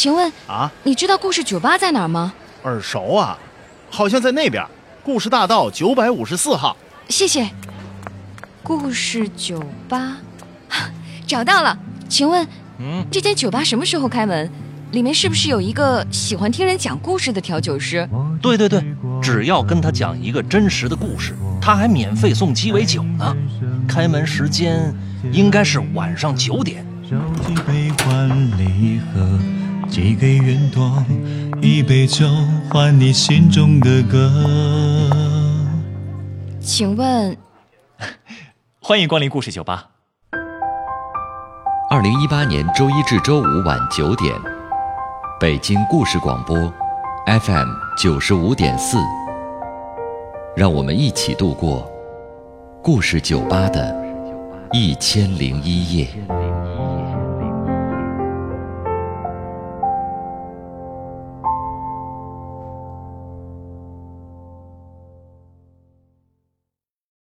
请问啊，你知道故事酒吧在哪儿吗？耳熟啊，好像在那边，故事大道九百五十四号。谢谢。故事酒吧，找到了。请问，嗯，这间酒吧什么时候开门？里面是不是有一个喜欢听人讲故事的调酒师？对对对，只要跟他讲一个真实的故事，他还免费送鸡尾酒呢。开门时间应该是晚上九点。寄给云朵，一杯酒换你心中的歌。请问，欢迎光临故事酒吧。二零一八年周一至周五晚九点，北京故事广播，FM 九十五点四。让我们一起度过故事酒吧的一千零一夜。